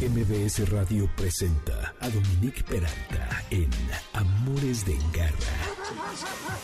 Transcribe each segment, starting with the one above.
MBS Radio presenta a Dominique Peralta en Amores de Garra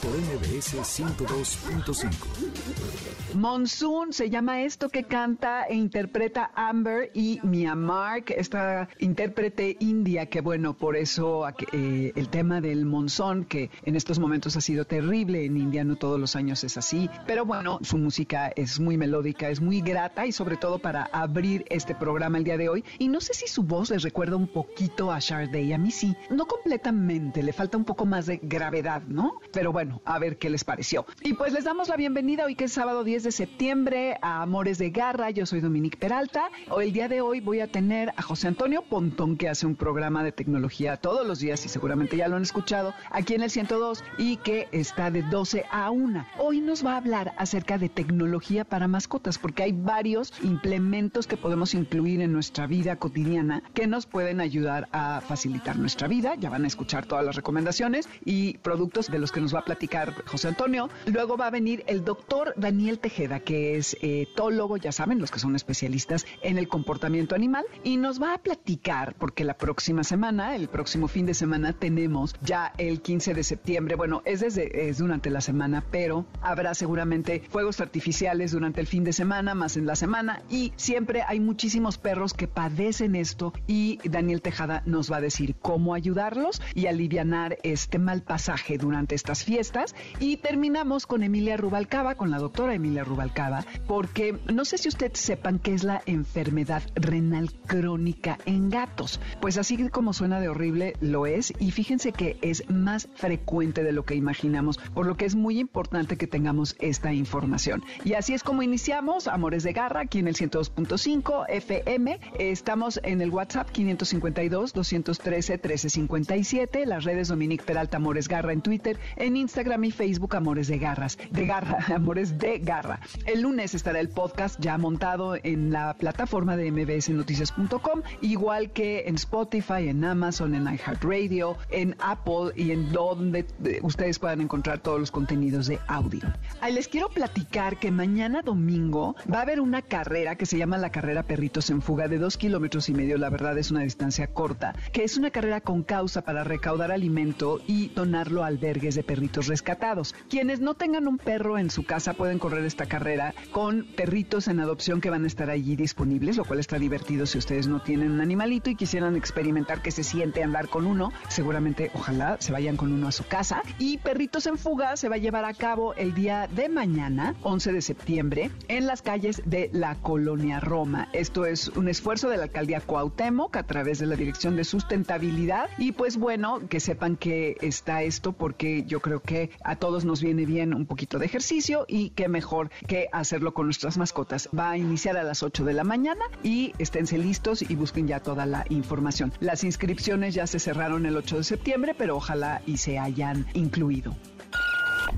por MBS 102.5. Monsoon se llama esto que canta e interpreta Amber y Mia Mark, esta intérprete india que bueno, por eso eh, el tema del monzón que en estos momentos ha sido terrible en India, no todos los años es así, pero bueno, su música es muy melódica, es muy grata y sobre todo para abrir este programa el día de hoy. Y no sé si su voz les recuerda un poquito a Sharday, a mí sí, no completamente, le falta un poco más de gravedad, ¿no? Pero bueno, a ver qué les pareció. Y pues les damos la bienvenida hoy que es sábado 10 de septiembre a Amores de Garra. Yo soy Dominique Peralta. El día de hoy voy a tener a José Antonio Pontón que hace un programa de tecnología todos los días y seguramente ya lo han escuchado aquí en el 102 y que está de 12 a 1. Hoy nos va a hablar acerca de tecnología para mascotas porque hay varios implementos que podemos incluir en nuestra vida cotidiana que nos pueden ayudar a facilitar nuestra vida. Ya van a escuchar todas las recomendaciones y productos de los que nos va a platicar José Antonio. Luego va a venir el doctor Daniel Tejeda, que es etólogo, ya saben, los que son especialistas en el comportamiento animal, y nos va a platicar, porque la próxima semana, el próximo fin de semana, tenemos ya el 15 de septiembre, bueno, es, desde, es durante la semana, pero habrá seguramente fuegos artificiales durante el fin de semana, más en la semana, y siempre hay muchísimos perros que padecen esto, y Daniel Tejada nos va a decir cómo ayudarlos y alivianar este mal pasaje durante esta fiestas y terminamos con Emilia Rubalcaba, con la doctora Emilia Rubalcaba, porque no sé si ustedes sepan qué es la enfermedad renal crónica en gatos. Pues así como suena de horrible, lo es y fíjense que es más frecuente de lo que imaginamos, por lo que es muy importante que tengamos esta información. Y así es como iniciamos Amores de Garra aquí en el 102.5 FM. Estamos en el WhatsApp 552 213 1357, las redes Dominique Peralta Amores Garra en Twitter, en Instagram y Facebook Amores de Garras, de Garra, Amores de Garra. El lunes estará el podcast ya montado en la plataforma de mbsnoticias.com, igual que en Spotify, en Amazon, en iHeartRadio, en Apple y en donde eh, ustedes puedan encontrar todos los contenidos de audio. Ahí les quiero platicar que mañana domingo va a haber una carrera que se llama la carrera Perritos en Fuga de dos kilómetros y medio, la verdad es una distancia corta, que es una carrera con causa para recaudar alimento y donarlo a albergues de perritos rescatados. Quienes no tengan un perro en su casa pueden correr esta carrera con perritos en adopción que van a estar allí disponibles, lo cual está divertido si ustedes no tienen un animalito y quisieran experimentar qué se siente andar con uno. Seguramente, ojalá se vayan con uno a su casa. Y Perritos en Fuga se va a llevar a cabo el día de mañana, 11 de septiembre, en las calles de la colonia Roma. Esto es un esfuerzo de la alcaldía Cuauhtémoc a través de la Dirección de Sustentabilidad. Y pues bueno, que sepan que está esto porque yo creo que a todos nos viene bien un poquito de ejercicio y qué mejor que hacerlo con nuestras mascotas. Va a iniciar a las 8 de la mañana y esténse listos y busquen ya toda la información. Las inscripciones ya se cerraron el 8 de septiembre, pero ojalá y se hayan incluido.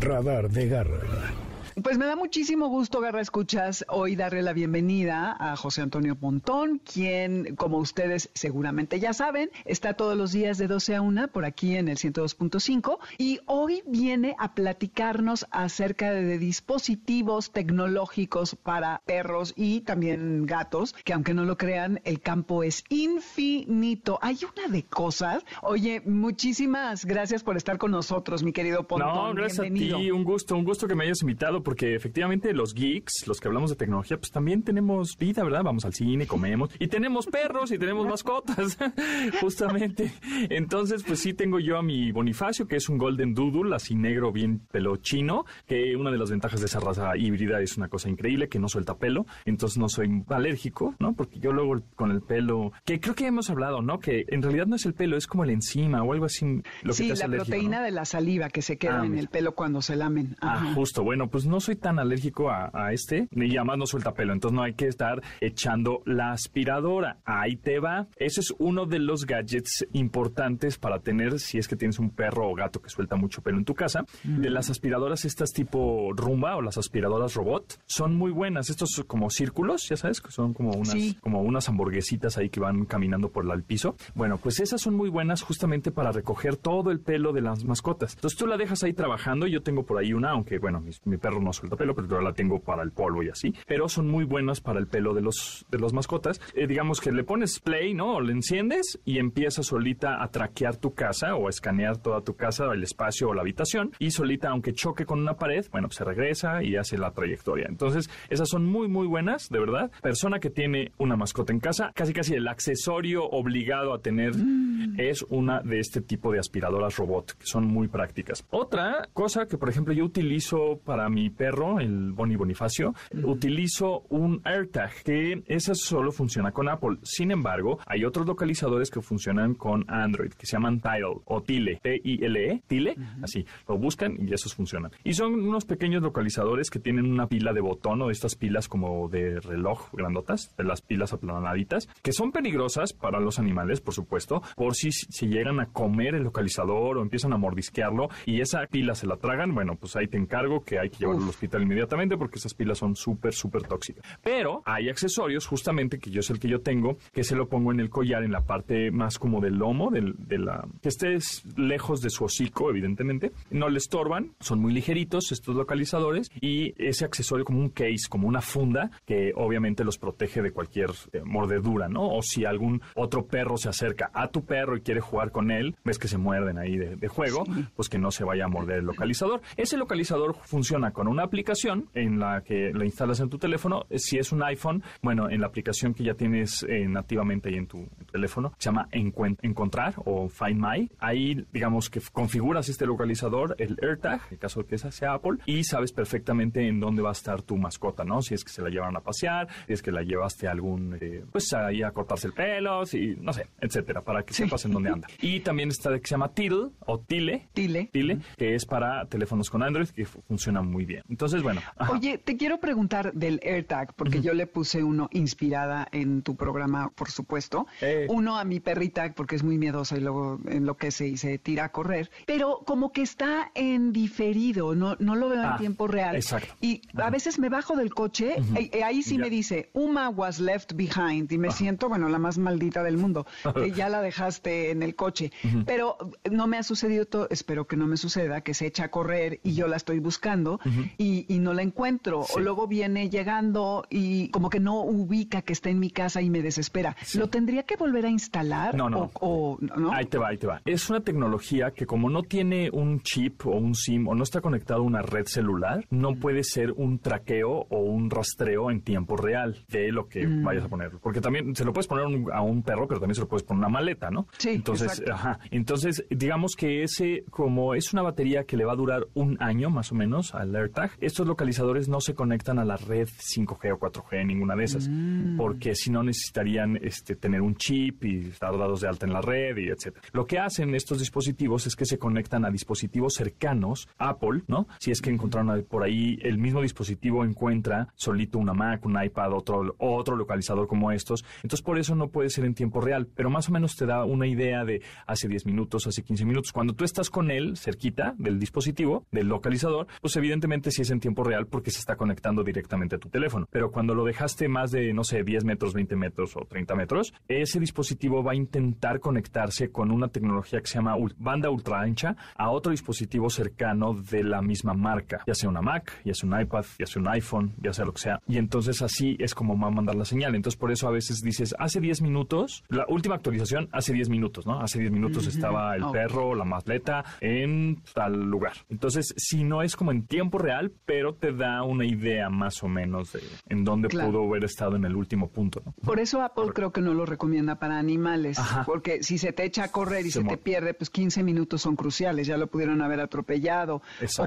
Radar de Garra. Pues me da muchísimo gusto, Garra Escuchas, hoy darle la bienvenida a José Antonio Pontón, quien, como ustedes seguramente ya saben, está todos los días de 12 a 1 por aquí en el 102.5 y hoy viene a platicarnos acerca de dispositivos tecnológicos para perros y también gatos, que aunque no lo crean, el campo es infinito. Hay una de cosas. Oye, muchísimas gracias por estar con nosotros, mi querido Pontón. No, gracias a ti, un gusto, un gusto que me hayas invitado porque efectivamente los geeks, los que hablamos de tecnología, pues también tenemos vida, ¿verdad? Vamos al cine, comemos y tenemos perros y tenemos mascotas, justamente. Entonces, pues sí tengo yo a mi Bonifacio, que es un Golden Doodle, así negro, bien pelo chino, que una de las ventajas de esa raza híbrida es una cosa increíble, que no suelta pelo, entonces no soy alérgico, ¿no? Porque yo luego con el pelo, que creo que hemos hablado, ¿no? Que en realidad no es el pelo, es como el enzima o algo así. Lo que sí, la proteína de la saliva que se queda ah, en el pelo cuando se lamen. Ah, justo. Bueno, pues no no soy tan alérgico a, este, ni además no suelta pelo, entonces no hay que estar echando la aspiradora. Ahí te va. Ese es uno de los gadgets importantes para tener si es que tienes un perro o gato que suelta mucho pelo en tu casa. De las aspiradoras estas tipo rumba o las aspiradoras robot son muy buenas. Estos como círculos, ya sabes, que son como unas, como unas hamburguesitas ahí que van caminando por el piso. Bueno, pues esas son muy buenas justamente para recoger todo el pelo de las mascotas. Entonces tú la dejas ahí trabajando. Yo tengo por ahí una, aunque bueno, mi, mi perro no suelta pelo, pero yo la tengo para el polvo y así. Pero son muy buenas para el pelo de los, de los mascotas. Eh, digamos que le pones play, ¿no? O le enciendes y empieza solita a traquear tu casa o a escanear toda tu casa, el espacio o la habitación. Y solita, aunque choque con una pared, bueno, pues se regresa y hace la trayectoria. Entonces, esas son muy, muy buenas, de verdad. Persona que tiene una mascota en casa, casi casi el accesorio obligado a tener mm. es una de este tipo de aspiradoras robot, que son muy prácticas. Otra cosa que, por ejemplo, yo utilizo para mi perro, el Bonnie Bonifacio, utilizo un AirTag, que esa solo funciona con Apple. Sin embargo, hay otros localizadores que funcionan con Android, que se llaman Tile o Tile, T-I-L-E, Tile, así, lo buscan y esos funcionan. Y son unos pequeños localizadores que tienen una pila de botón o estas pilas como de reloj grandotas, de las pilas aplanaditas, que son peligrosas para los animales, por supuesto, por si se llegan a comer el localizador o empiezan a mordisquearlo y esa pila se la tragan, bueno, pues ahí te encargo que hay que llevarlo al hospital inmediatamente porque esas pilas son súper, súper tóxicas. Pero hay accesorios, justamente, que yo es el que yo tengo, que se lo pongo en el collar, en la parte más como del lomo, del, de la... que estés lejos de su hocico, evidentemente. No le estorban, son muy ligeritos estos localizadores y ese accesorio como un case, como una funda, que obviamente los protege de cualquier eh, mordedura, ¿no? O si algún otro perro se acerca a tu perro y quiere jugar con él, ves que se muerden ahí de, juego, pues que no se vaya a morder el localizador. Ese localizador funciona con una aplicación en la que la instalas en tu teléfono. Si es un iPhone, bueno, en la aplicación que ya tienes eh, nativamente ahí en tu, teléfono, se llama Encontrar o Find My. Ahí, digamos que configuras este localizador, el AirTag, en caso de que esa sea Apple, y sabes perfectamente en dónde va a estar tu mascota, ¿no? Si es que se la llevaron a pasear, si es que la llevaste a algún, eh, pues ahí a cortarse el pelo, si, no sé, etcétera, para que sepas en dónde anda. Y también está que se llama Tile o Tile. Tile. Tile, que es para teléfonos con Android que funciona muy bien. Entonces, bueno. Oye, te quiero preguntar del AirTag, porque yo le puse uno inspirada en tu programa, por supuesto. Eh. Uno a mi perrita, porque es muy miedosa y luego enloquece y se tira a correr. Pero como que está en diferido, no, no lo veo en ah, tiempo real. Exacto. Y a veces me bajo del coche, y, ahí sí me dice, Uma was left behind, y me siento, bueno, la más maldita del mundo, que ya la dejaste en el coche. Pero no me ha sucedido todo, espero que no me suceda, que se echa a correr y yo la estoy buscando y, no la encuentro. O luego viene llegando y como que no ubica que está en mi casa y me desespera. ¿Lo tendría que volver a instalar? No, no. O, ¿no? Ahí te va, ahí te va. Es una tecnología que como no tiene un chip o un SIM o no está conectado a una red celular, no puede ser un traqueo o un rastreo en tiempo real de lo que mm. vayas a poner. Porque también se lo puedes poner a un perro, pero también se lo puedes poner a una maleta, ¿no? Sí. Entonces, ajá. Entonces, digamos que ese, como es una batería que le va a durar un año más o menos al Estos localizadores no se conectan a la red 5G o 4G, ninguna de esas, mm. porque si no necesitarían este, tener un chip y estar dados de alta en la red y etcétera. Lo que hacen estos dispositivos es que se conectan a dispositivos cercanos, Apple, ¿no? Si es que encontraron por ahí el mismo dispositivo encuentra solito una Mac, un iPad, otro, otro localizador como estos. Entonces por eso no puede ser en tiempo real, pero más o menos te da una idea de hace 10 minutos, hace 15 minutos. Cuando tú estás con él cerquita del dispositivo, del localizador, pues evidentemente sí es en tiempo real porque se está conectando directamente a tu teléfono. Pero cuando lo dejaste más de, no sé, 10 metros, 20 metros o 30 metros, ese dispositivo va a intentar conectarse con una tecnología que se llama banda ultra ancha a otro dispositivo cercano de la misma marca, ya sea una Mac, ya sea un iPad, ya sea un iPhone, ya sea lo que sea. Y entonces así es como va a mandar la señal. Entonces por eso a veces dices, hace 10 minutos, la última actualización hace 10 minutos, ¿no? Hace 10 minutos estaba el perro, la masleta en tal lugar. Entonces, si no es como en tiempo real, pero te da una idea más o menos de en dónde pudo haber estado en el último punto, ¿no? Por eso Apple creo que no lo recomienda para animales, porque si se te echa a correr y se, te pierde, pues 15 minutos son cruciales, ya lo pudieron haber atropellado.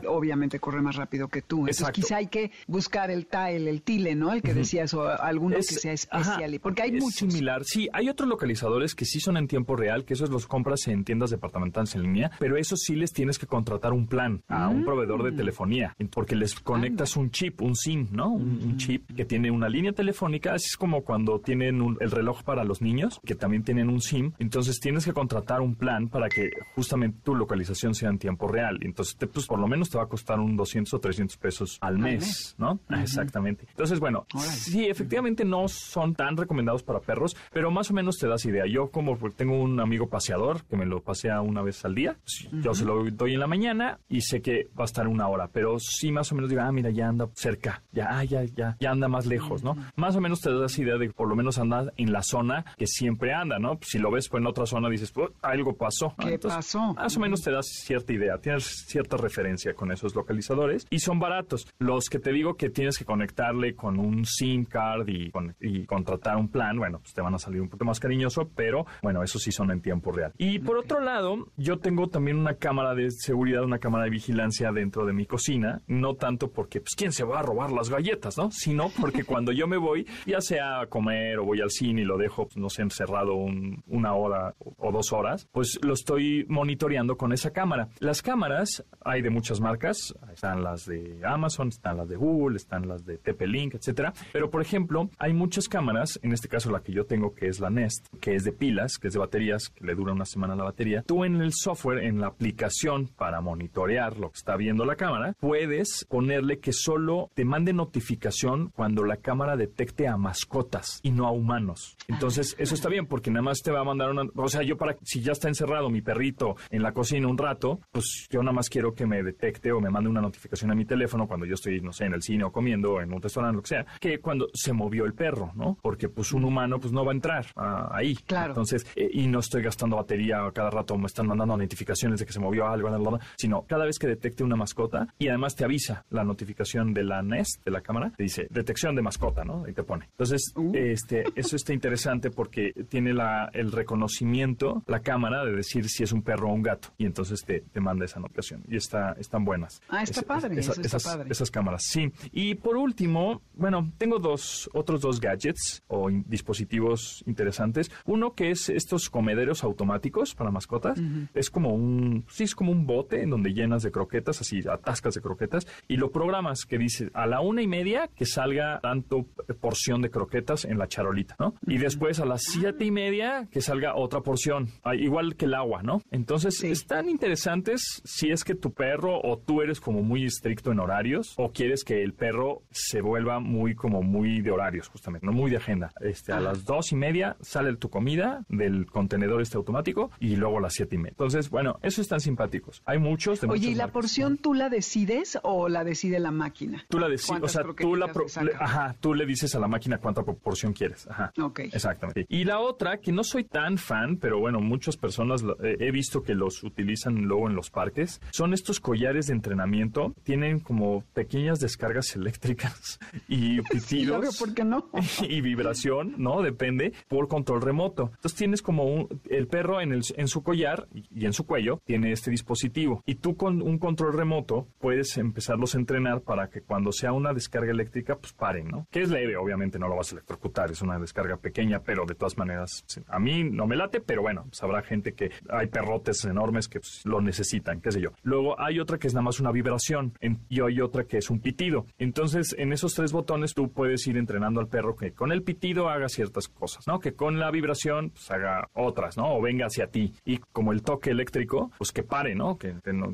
Obviamente corre más rápido que tú. Entonces, quizá hay que buscar el tile, el tile, ¿no? El que decías, o alguno que sea especial. porque hay es similar. Sí, hay otros localizadores que sí son en tiempo real, que esos los compras en tiendas departamentales en línea, pero esos sí les tienes que contratar un plan a un proveedor de telefonía, porque les conectas un chip, un SIM, ¿no? Un, chip que tiene una línea telefónica, así es como cuando tienen el reloj para los niños, que también tienen un SIM, entonces tienes que contratar un plan para que justamente tu localización sea en tiempo real. Entonces, pues por lo menos te va a costar un 200 o 300 pesos al mes, ¿no? Exactamente. Entonces, bueno, sí, efectivamente no son tan recomendados para perros, pero más o menos te das idea. Yo como tengo un amigo paseador que me lo pasea una vez al día, pues, yo se lo doy en la mañana y sé que va a estar una hora, pero sí más o menos digo, ah, mira, ya anda cerca, ya, ah, ya, ya, ya anda más lejos, ¿no? Más o menos te das idea de que por lo menos anda en la zona que siempre anda, ¿no? Si lo ves pues, en otra zona dices, pues, algo pasó. ¿Qué pasó? Más o menos te das cierta idea, tienes cierta referencia con esos localizadores y son baratos. Los que te digo que tienes que conectarle con un SIM card y, y contratar un plan, bueno, pues te van a salir un poco más cariñoso, pero bueno, eso sí son en tiempo real. Y por otro lado, yo tengo también una cámara de seguridad, una cámara de vigilancia dentro de mi cocina, no tanto porque, pues, ¿quién se va a robar las galletas, no? Sino porque cuando yo me voy, ya sea a comer o voy al cine y lo dejo, pues, no sé, encerrado una hora o dos horas, pues lo estoy monitoreando con esa cámara. Las cámaras hay de muchas marcas, están las de Amazon, están las de Google, están las de TP-Link, etcétera. Pero, por ejemplo, hay muchas cámaras, en este caso la que yo tengo, que es la Nest, que es de pilas, que es de baterías, que le dura una semana la batería. Tú en el software, en la aplicación para monitorear lo que está viendo la cámara, puedes ponerle que solo te mande notificación cuando la cámara detecte a mascotas y no a humanos. Entonces, eso está bien porque nada más te va a mandar una... O sea, yo para... Si ya está encerrado mi perrito en la cocina un rato, pues yo nada más quiero que me detecte o me mande una notificación a mi teléfono cuando yo estoy, no sé, en el cine o comiendo o en un restaurante, lo que sea, que cuando se movió el perro, ¿no? Porque pues un humano pues no va a entrar ah, ahí. Claro. Entonces, eh, y no estoy gastando batería cada rato, me están mandando notificaciones de que se movió algo, sino cada vez que detecte una mascota y además te avisa la notificación de la Nest, de la cámara, te dice detección de mascota, ¿no? Y te pone. Entonces, uh. este, eso está interesante porque tiene la, el reconocimiento, la cámara, de decir si es un perro o un gato. Y entonces te, te manda esa notificación. Y está, están buenas. Ah, está padre. esas, padre. esas cámaras, sí. Y por último, bueno, tengo dos, otros dos gadgets o dispositivos interesantes. Uno que es estos comederos automáticos para mascotas. Es como un, sí, es como un bote en donde llenas de croquetas, así atascas de croquetas, y lo programas que dice a la una y media que salga tanto porción de croquetas en la charolita, ¿no? Y después a las siete y media que salga otra porción, ah, igual que el agua, ¿no? Entonces, están interesantes si es que tu perro o tú eres como muy estricto en horarios o quieres que el perro se vuelva muy como muy de horarios, justamente, no muy de agenda. Este, a las dos y media sale tu comida del contenedor este automático y luego a las siete y media. Entonces, bueno, eso están simpáticos. Hay muchos de Oye, ¿y la porción tú la decides o la decide la máquina? Tú la decides, o sea, tú la ajá, tú le dices a la máquina cuánta porción quieres. Ajá. Ok. Exactamente. Y la otra, que no soy tan fan, pero bueno, muchas personas eh, he visto que los utilizan luego en los parques, son estos collares de entrenamiento. Tienen como pequeñas descargas eléctricas y pitidos. ¿por qué no? y vibración, ¿no? Depende, por control remoto. Entonces tienes como un, el perro en, el, en su collar y en su cuello tiene este dispositivo. Y tú con un control remoto puedes empezarlos a entrenar para que cuando sea una descarga eléctrica, pues paren, ¿no? Que es leve, obviamente no lo vas a electrocutar, es una descarga pequeña, pero de todas maneras, a mí no me late, pero bueno, pues habrá gente que hay perrotes enormes que pues, lo necesitan, qué sé yo. Luego hay otra que es nada más una vibración y hay otra que es un pitido. Entonces, en esos tres botones tú puedes ir entrenando al perro que con el pitido haga ciertas cosas, ¿no? Que con la vibración pues haga otras, ¿no? O venga hacia ti. Y como el toque eléctrico, pues que pare, ¿no? Que,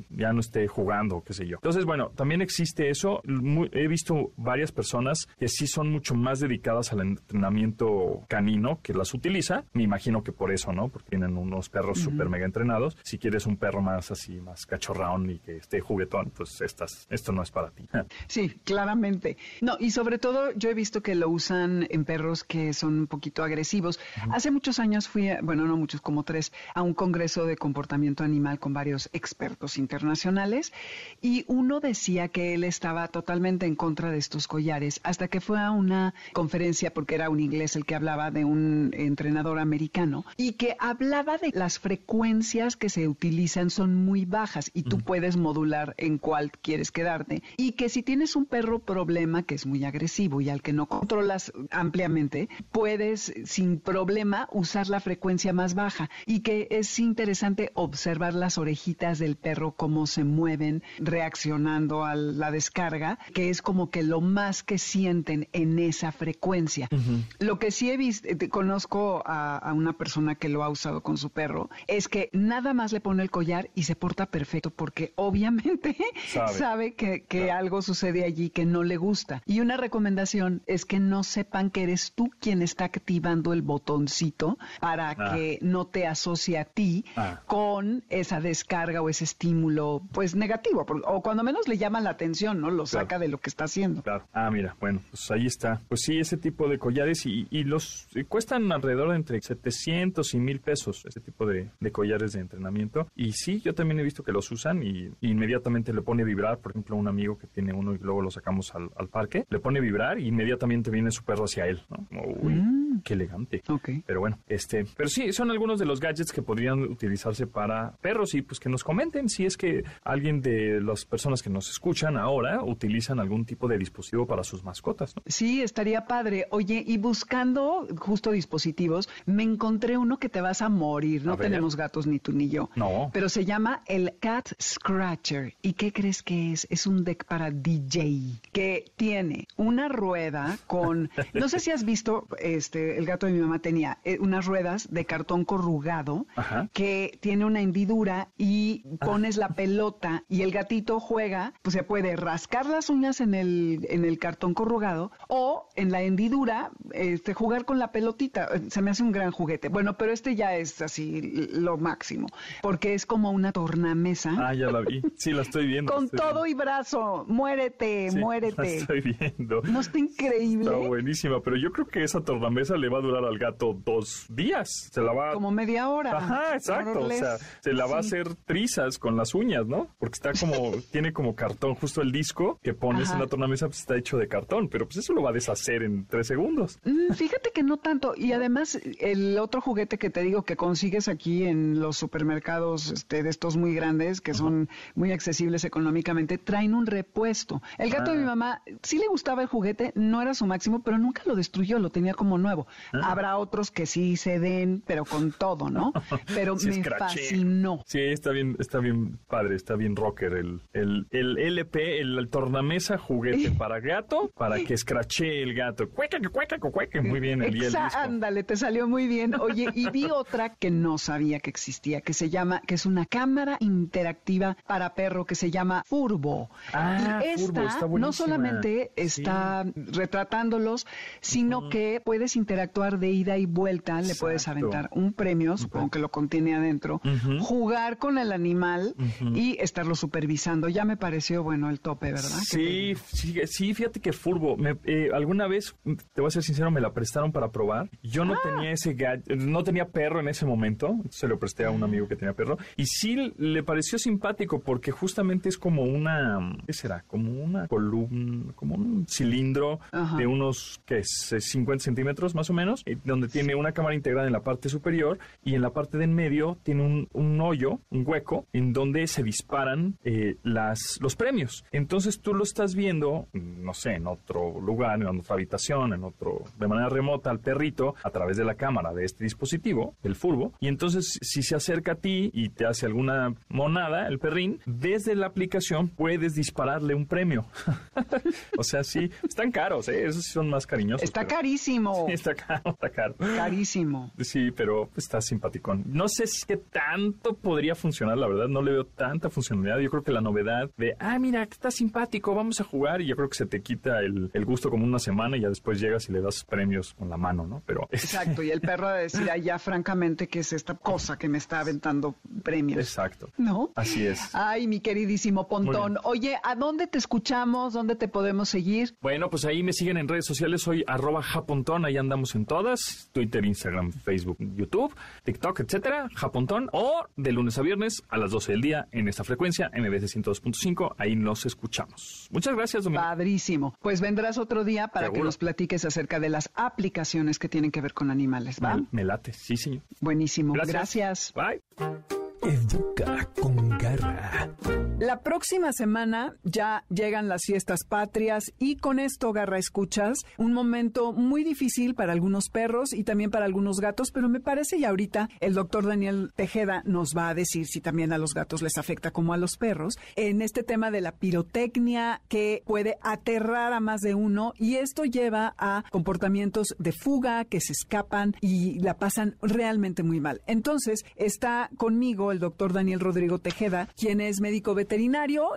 ya no esté jugando, qué sé yo. Entonces, bueno, también existe eso. he visto varias personas que sí son mucho más dedicadas al entrenamiento canino que las utiliza. Me imagino que por eso, ¿no? Porque tienen unos perros súper mega entrenados. Si quieres un perro más así, más cachorrón y que esté juguetón, pues estas, esto no es para ti. Sí, claramente. No, y sobre todo yo he visto que lo usan en perros que son un poquito agresivos. Hace muchos años fui, bueno, no muchos, como tres, a un congreso de comportamiento animal con varios expertos internacionales y uno decía que él estaba totalmente en contra de estos collares hasta que fue a una conferencia, porque era un inglés el que hablaba de un entrenador americano y que hablaba de las frecuencias que se utilizan son muy bajas y tú puedes modular en cuál quieres quedarte y que si tienes un perro problema que es muy agresivo y al que no controlas ampliamente, puedes sin problema usar la frecuencia más baja y que es interesante observar las orejitas del perro cómo se mueven reaccionando a la descarga, que es como que lo más que sienten en esa frecuencia. Lo que sí he visto, eh, conozco a, una persona que lo ha usado con su perro, es que nada más le pone el collar y se porta perfecto porque obviamente sabe, que, algo sucede allí que no le gusta. Y una recomendación es que no sepan que eres tú quien está activando el botoncito para ah. que no te asocie a ti ah. con esa descarga o ese estímulo pues negativo o cuando menos le llama la atención, ¿no? Lo saca de lo que está haciendo. Claro. Ah, mira, bueno, pues ahí está. Pues sí, ese tipo de collares y, y los eh, cuestan alrededor de entre 700 y 1000 pesos, ese tipo de, de collares de entrenamiento. Y sí, yo también he visto que los usan y, y inmediatamente le pone a vibrar. Por ejemplo, un amigo que tiene uno y luego lo sacamos al, al parque, le pone a vibrar y inmediatamente viene su perro hacia él, ¿no? Como, uy, Mm. qué elegante. Ok. Pero bueno, este, pero sí, son algunos de los gadgets que podrían utilizarse para perros y pues que nos comenten si es que alguien de las personas que nos escuchan ahora utilizan algún tipo de dispositivo para sus mascotas, ¿no? Sí, estaría padre. Oye, y buscando justo dispositivos, me encontré uno que te vas a morir. No A tenemos gatos ni tú ni yo. No. Pero se llama el Cat Scratcher. ¿Y qué crees que es? Es un deck para DJ que tiene una rueda con. No sé si has visto, este, el gato de mi mamá tenía eh, unas ruedas de cartón corrugado Ajá. que tiene una hendidura y pones la pelota y el gatito juega, pues se puede rascar las uñas en el, en el cartón corrugado o en la hendidura este, jugar con la pelotita. Se me hace un gran juguete. Bueno, pero este ya es así lo máximo, porque es como una tornamesa. Ah, ya la vi. Sí, la estoy viendo. Con estoy todo viendo. y brazo, muérete, Sí, La muérete. estoy viendo. ¿No está increíble? Está buenísima, pero yo creo que esa tornamesa le va a durar al gato dos días. Se la va Como media hora. Ajá, exacto. O sea, se la va a hacer trizas con las uñas, ¿no? Porque está como, tiene como cartón, justo el disco que pones Ajá. en la tornamesa pues, está hecho de cartón, pero pues eso lo va a deshacer en tres segundos. Mm, Fíjate que no tanto. Y además, el otro juguete que te digo que consigues aquí en los supermercados este, de estos muy grandes, que son muy accesibles económicamente, traen un repuesto. El gato de mi mamá sí le gustaba el juguete, no era su máximo, pero nunca lo destruyó, lo tenía como nuevo. Habrá otros que sí se den, pero con todo, ¿no? Pero Sí, me fascinó. Sí, está bien, está bien padre, está bien rocker el, el, el LP, el, el tornamesa juguete para gato, para que escrache el gato. Cueca, cueca, cueca, muy bien el, el disco. ándale, te salió muy bien. Oye, y vi otra que no sabía que existía, que se llama, que es una cámara interactiva para perro que se llama Furbo. Ah, y Furbo, esta está no solamente Sí. está retratándolos, sino que puedes interactuar de ida y vuelta, le puedes aventar un premio, supongo que lo contiene adentro, jugar con el animal y estarlo supervisando. Ya me pareció, bueno, el tope, ¿verdad? Sí, sí, sí, fíjate que Furbo, me- eh, alguna vez, te voy a ser sincero, me la prestaron para probar. Yo Ah. no tenía ese no tenía perro en ese momento, se lo presté a un amigo que tenía perro, y sí le pareció simpático porque justamente es como una, ¿qué será? Como una columna, como un cilindro Ajá. de unos, ¿qué es? Eh, 50 centímetros más o menos, eh, donde tiene una cámara integrada en la parte superior y en la parte de en medio tiene un, un hoyo, un hueco, en donde se disparan eh, las, los premios. Entonces tú lo estás viendo, no sé, en otro lugar, en otra habitación, en otro, de manera remota al perrito a través de la cámara de este dispositivo, el furbo, y entonces si se acerca a ti y te hace alguna monada, el perrín, desde la aplicación puedes dispararle un premio. o sea, sí, están caros, ¿eh? Esos sí son más cariñosos. Está pero- carísimo, Sí, está caro, está caro. carísimo. Sí, pero está simpaticón. No sé si que tanto podría funcionar, la verdad, no le veo tanta funcionalidad. Yo creo que la novedad de, ah, mira, está simpático, vamos a jugar, y yo creo que se te quita el, el gusto como una semana y ya después llegas y le das premios con la mano, ¿no? Pero Exacto, y el perro a decir allá francamente que es esta cosa que me está aventando premios. exacto. ¿No? Así es. Ay, mi queridísimo Pontón. Oye, ¿a dónde te escuchamos? ¿Dónde te podemos seguir? Bueno, pues ahí me siguen en redes sociales, soy arroba japontón, ahí andamos en todas, Twitter, Instagram, Facebook, YouTube, TikTok, etcétera, japontón, o de lunes a viernes a las 12 del día en esta frecuencia, MBC 102.5, ahí nos escuchamos. Muchas gracias, Domingo. Padrísimo. Pues vendrás otro día para que nos platiques acerca de las aplicaciones que tienen que ver con animales, ¿va? Me, me late, sí, señor. Buenísimo. Gracias. Gracias. Bye. Educa con garra. La próxima semana ya llegan las fiestas patrias y con esto, Garra Escuchas, un momento muy difícil para algunos perros y también para algunos gatos, pero me parece y ahorita el doctor Daniel Tejeda nos va a decir si también a los gatos les afecta como a los perros en este tema de la pirotecnia que puede aterrar a más de uno y esto lleva a comportamientos de fuga que se escapan y la pasan realmente muy mal. Entonces está conmigo el doctor Daniel Rodrigo Tejeda, quien es médico veterinario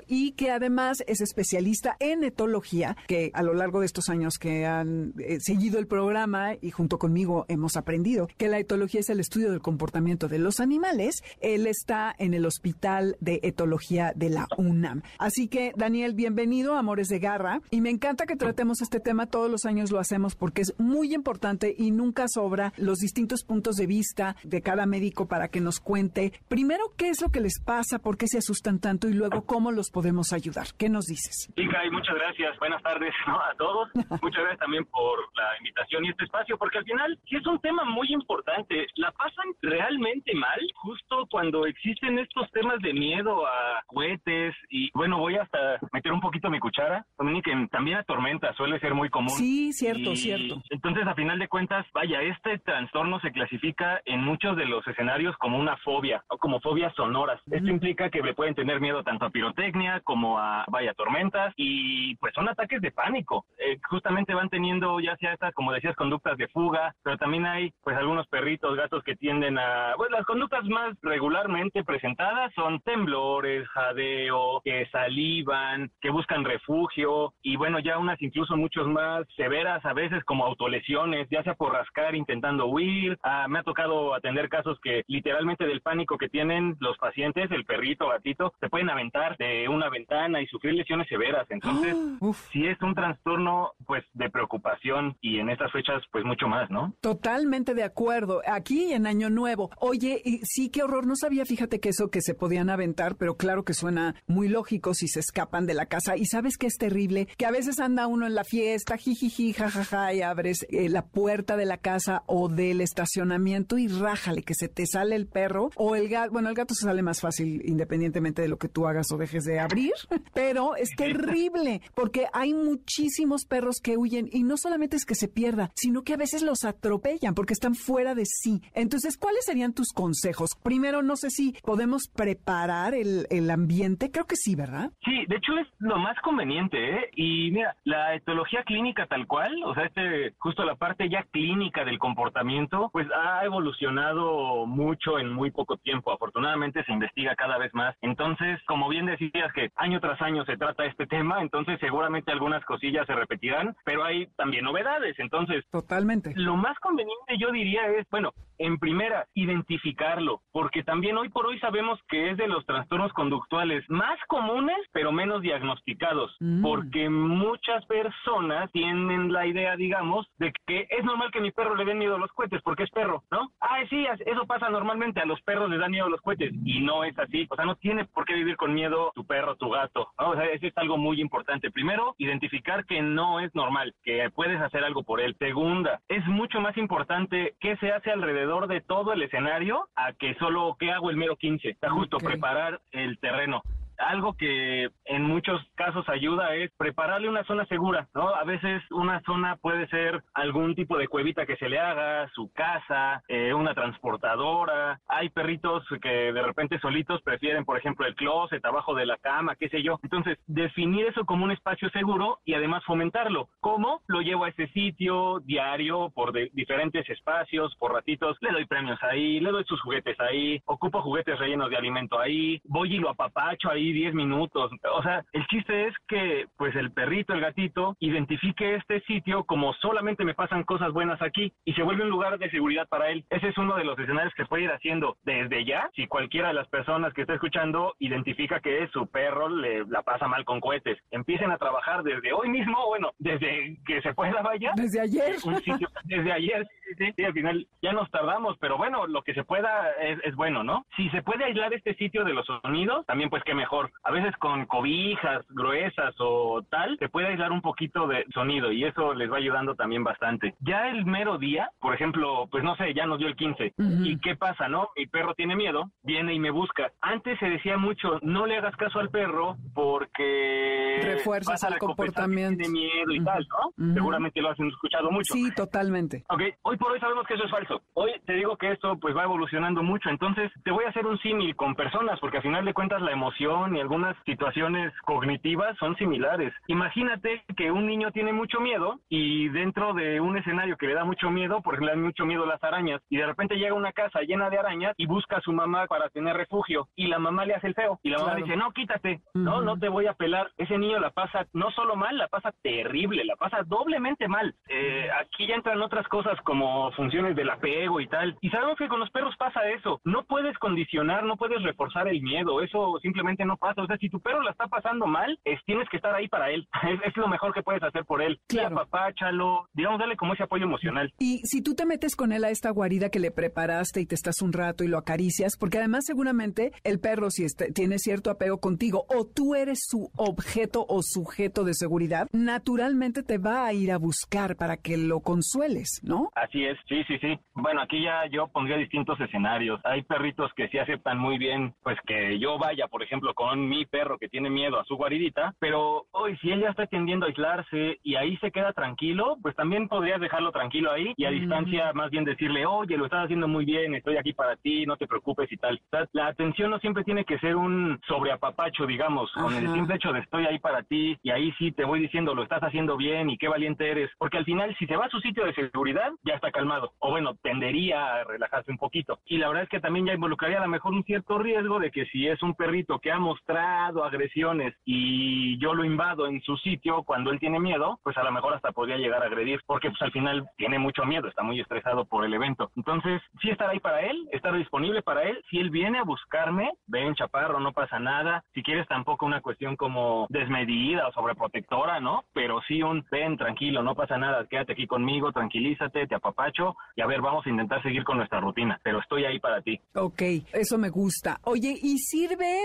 y que además es especialista en etología, que a lo largo de estos años que han eh, seguido el programa y junto conmigo hemos aprendido que la etología es el estudio del comportamiento de los animales. Él está en el Hospital de Etología de la UNAM. Así que, Daniel, bienvenido Amores de Garra. Y me encanta que tratemos este tema. Todos los años lo hacemos porque es muy importante y nunca sobra los distintos puntos de vista de cada médico para que nos cuente primero qué es lo que les pasa, por qué se asustan tanto y luego cómo los podemos ayudar. ¿Qué nos dices? Sí, Kai, muchas gracias. Buenas tardes a todos. muchas gracias también por la invitación y este espacio, porque al final sí es un tema muy importante. La pasan realmente mal justo cuando existen estos temas de miedo a cohetes y bueno, voy hasta meter un poquito mi cuchara. Dominique, también a tormenta suele ser muy común. Sí, cierto, cierto. Entonces, a final de cuentas, vaya, este trastorno se clasifica en muchos de los escenarios como una fobia o como fobias sonoras. Esto implica que le pueden tener miedo tanto a pirotecnia como a, vaya, tormentas y pues son ataques de pánico. Eh, justamente van teniendo ya sea estas, como decías, conductas de fuga, pero también hay pues algunos perritos, gatos que tienden a, pues las conductas más regularmente presentadas son temblores, jadeo, que salivan, que buscan refugio y bueno, ya unas incluso muchos más severas a veces como autolesiones, ya sea por rascar intentando huir. Ah, me ha tocado atender casos que literalmente del pánico que tienen los pacientes, el perrito, gatito, se pueden aventar de una ventana y sufrir lesiones severas. Entonces, si es un trastorno pues de preocupación y en estas fechas pues mucho más, ¿no? Totalmente de acuerdo. Aquí en Año Nuevo. Oye, y sí, qué horror. No sabía, fíjate que eso que se podían aventar, pero claro que suena muy lógico si se escapan de la casa. Y sabes que es terrible, que a veces anda uno en la fiesta, jijiji, jajaja, y abres eh, la puerta de la casa o del estacionamiento y rájale que se te sale el perro o el gato. Bueno, el gato se sale más fácil independientemente de lo que tú hagas o dejes de abrir, pero es terrible porque hay muchísimos perros que huyen y no solamente es que se pierda, sino que a veces los atropellan porque están fuera de sí. Entonces, ¿cuáles serían tus consejos? Primero, no sé si podemos preparar el, ambiente. Creo que sí, ¿verdad? Sí, de hecho es lo más conveniente, ¿eh? Y mira, la etología clínica tal cual, o sea, este, justo la parte ya clínica del comportamiento, pues ha evolucionado mucho en muy poco tiempo. Afortunadamente se investiga cada vez más. Entonces, como bien decías que año tras año se trata este tema, entonces seguramente algunas cosillas se repetirán, pero hay también novedades. Entonces, totalmente. Lo más conveniente yo diría es, bueno, en primera, identificarlo, porque también hoy por hoy sabemos que es de los trastornos conductuales más comunes, pero menos diagnosticados, Mm. porque muchas personas tienen la idea, digamos, de que es normal que mi perro le den miedo a los cohetes, porque es perro, ¿no? Ah, sí, eso pasa normalmente, a los perros les dan miedo a los cohetes, y no es así, o sea, no tiene por qué vivir con miedo tu perro, tu gato, ¿no? O sea, eso es algo muy importante. Primero, identificar que no es normal, que puedes hacer algo por él. Segunda, es mucho más importante qué se hace alrededor de todo el escenario a que solo qué hago el mero 15. Está justo preparar el terreno. Algo que en muchos casos ayuda es prepararle una zona segura, ¿no? A veces una zona puede ser algún tipo de cuevita que se le haga, su casa, eh, una transportadora. Hay perritos que de repente solitos prefieren, por ejemplo, el closet abajo de la cama, qué sé yo. Entonces, definir eso como un espacio seguro y además fomentarlo. ¿Cómo? Lo llevo a ese sitio diario por de- diferentes espacios, por ratitos, le doy premios ahí, le doy sus juguetes ahí, ocupo juguetes rellenos de alimento ahí, voy y lo apapacho ahí 10 minutos. O sea, el chiste es que pues el perrito, el gatito, identifique este sitio como solamente me pasan cosas buenas aquí y se vuelve un lugar de seguridad para él. Ese es uno de los escenarios que puede ir haciendo desde ya. Si cualquiera de las personas que está escuchando identifica que su perro le la pasa mal con cohetes, empiecen a trabajar desde hoy mismo, bueno, desde que se pueda vaya. Desde ayer. Un sitio, desde ayer, sí, sí, sí, al final ya nos tardamos, pero bueno, lo que se pueda es, es bueno, ¿no? Si se puede aislar este sitio de los sonidos, también pues qué mejor. A veces con cobijas gruesas o tal, se puede aislar un poquito de sonido y eso les va ayudando también bastante. Ya el mero día, por ejemplo, pues no sé, ya nos dio el 15. Ujú. ¿Y qué pasa, no? Mi perro tiene miedo, viene y me busca. Antes se decía mucho, no le hagas caso al perro porque Refuerzas el comportamiento. Tiene miedo y tal, ¿no? Seguramente lo has escuchado mucho. Sí, totalmente. Ok, hoy por hoy sabemos que eso es falso. Hoy te digo que esto pues va evolucionando mucho, entonces te voy a hacer un símil con personas, porque al final de cuentas la emoción y algunas situaciones cognitivas son similares. Imagínate que un niño tiene mucho miedo y dentro de un escenario que le da mucho miedo, por ejemplo, le dan mucho miedo las arañas, y de repente llega a una casa llena de arañas y busca a su mamá para tener refugio y la mamá le hace el feo y la mamá dice, no, quítate, no, no te voy a pelar. Ese niño la pasa no solo mal, la pasa terrible, la pasa doblemente mal. Eh, aquí ya entran otras cosas como funciones del apego y tal. Y sabemos que con los perros pasa eso. No puedes condicionar, no puedes reforzar el miedo. Eso simplemente no pasa. O sea, si tu perro la está pasando mal, es, tienes que estar ahí para él. Es, lo mejor que puedes hacer por él. Claro. apapáchalo, digamos, dale como ese apoyo emocional. Y si tú te metes con él a esta guarida que le preparaste y te estás un rato y lo acaricias, porque además seguramente el perro si tiene cierto apego contigo o tú eres su objeto o sujeto de seguridad, naturalmente te va a ir a buscar para que lo consueles, ¿no? Así es, sí, sí, sí. Bueno, aquí ya yo pondría distintos escenarios. Hay perritos que sí aceptan muy bien, pues que yo vaya, por ejemplo, con mi perro que tiene miedo a su guaridita, pero hoy si ella está tendiendo a aislarse y ahí se queda tranquilo, pues también podrías dejarlo tranquilo ahí y a distancia más bien decirle, oye, lo estás haciendo muy bien, estoy aquí para ti, no te preocupes y tal. La atención no siempre tiene que ser un sobreapapacho, digamos, con el simple hecho de estoy ahí para ti y ahí sí te voy diciendo lo estás haciendo bien y qué valiente eres, porque al final si se va a su sitio de seguridad ya está calmado o bueno, tendería a relajarse un poquito. Y la verdad es que también ya involucraría a lo mejor un cierto riesgo de que si es un perrito que ha mostrado agresiones y yo lo invado en su sitio cuando él tiene miedo, pues a lo mejor hasta podría llegar a agredir, porque pues al final tiene mucho miedo, está muy estresado por el evento. Entonces, sí estar ahí para él, estar disponible para él. Si él viene a buscarme, ven chaparro, no pasa nada. Si quieres tampoco una cuestión como desmedida o sobreprotectora, ¿no? Pero sí un ven tranquilo, no pasa nada, quédate aquí conmigo, tranquilízate, te apapacho y a ver, vamos a intentar seguir con nuestra rutina, pero estoy ahí para ti. Ok, eso me gusta. Oye, ¿y sirve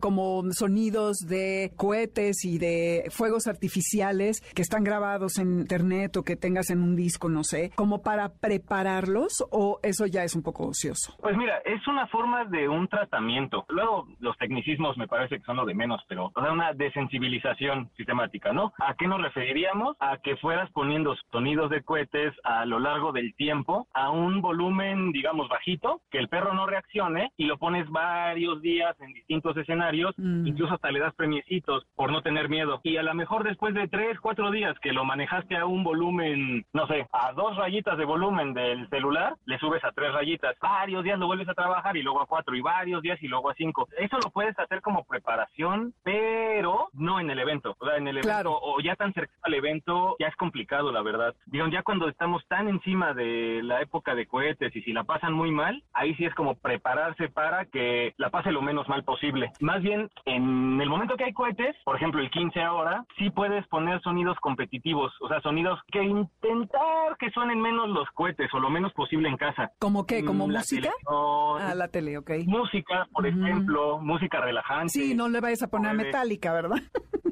como sonidos de cohetes y de fuegos artificiales que están grabados en internet o que tengas en un disco, no sé, como para prepararlos o eso ya es un poco ocioso? Pues mira, es una forma de un tratamiento. Luego, los tecnicismos me parece que son lo de menos, pero o sea, una desensibilización sistemática, ¿no? ¿A qué nos referiríamos? A que fueras poniendo sonidos de cohetes a lo largo del tiempo a un volumen, digamos, bajito, que el perro no reaccione y lo pones varios días en distintos escenarios, mm. incluso hasta le das premiecitos por no tener miedo. Y a lo mejor después de tres, cuatro días que lo manejaste a un volumen, no sé, a dos rayitas de volumen del celular, le subes a tres rayitas. Varios días lo vuelves a trabajar y luego a cuatro y varios días y luego a cinco. Eso lo puedes hacer como preparación, pero no en el evento. O sea, en el evento o ya tan cercano al evento ya es complicado, la verdad. Digo, ya cuando estamos tan encima de la época de cohetes y si la pasan muy mal, ahí sí es como prepararse para que la pase lo menos mal posible. Más bien, en el momento que hay cohetes, por ejemplo el 15 ahora, sí puedes poner sonidos competitivos, o sea, sonidos que intentar que suenen menos los cohetes o lo menos posible en casa. ¿Como qué? ¿Como mm, música? Ah, la tele, ok. Música, por ejemplo, música relajante. Sí, no le vayas a poner metálica, ¿verdad?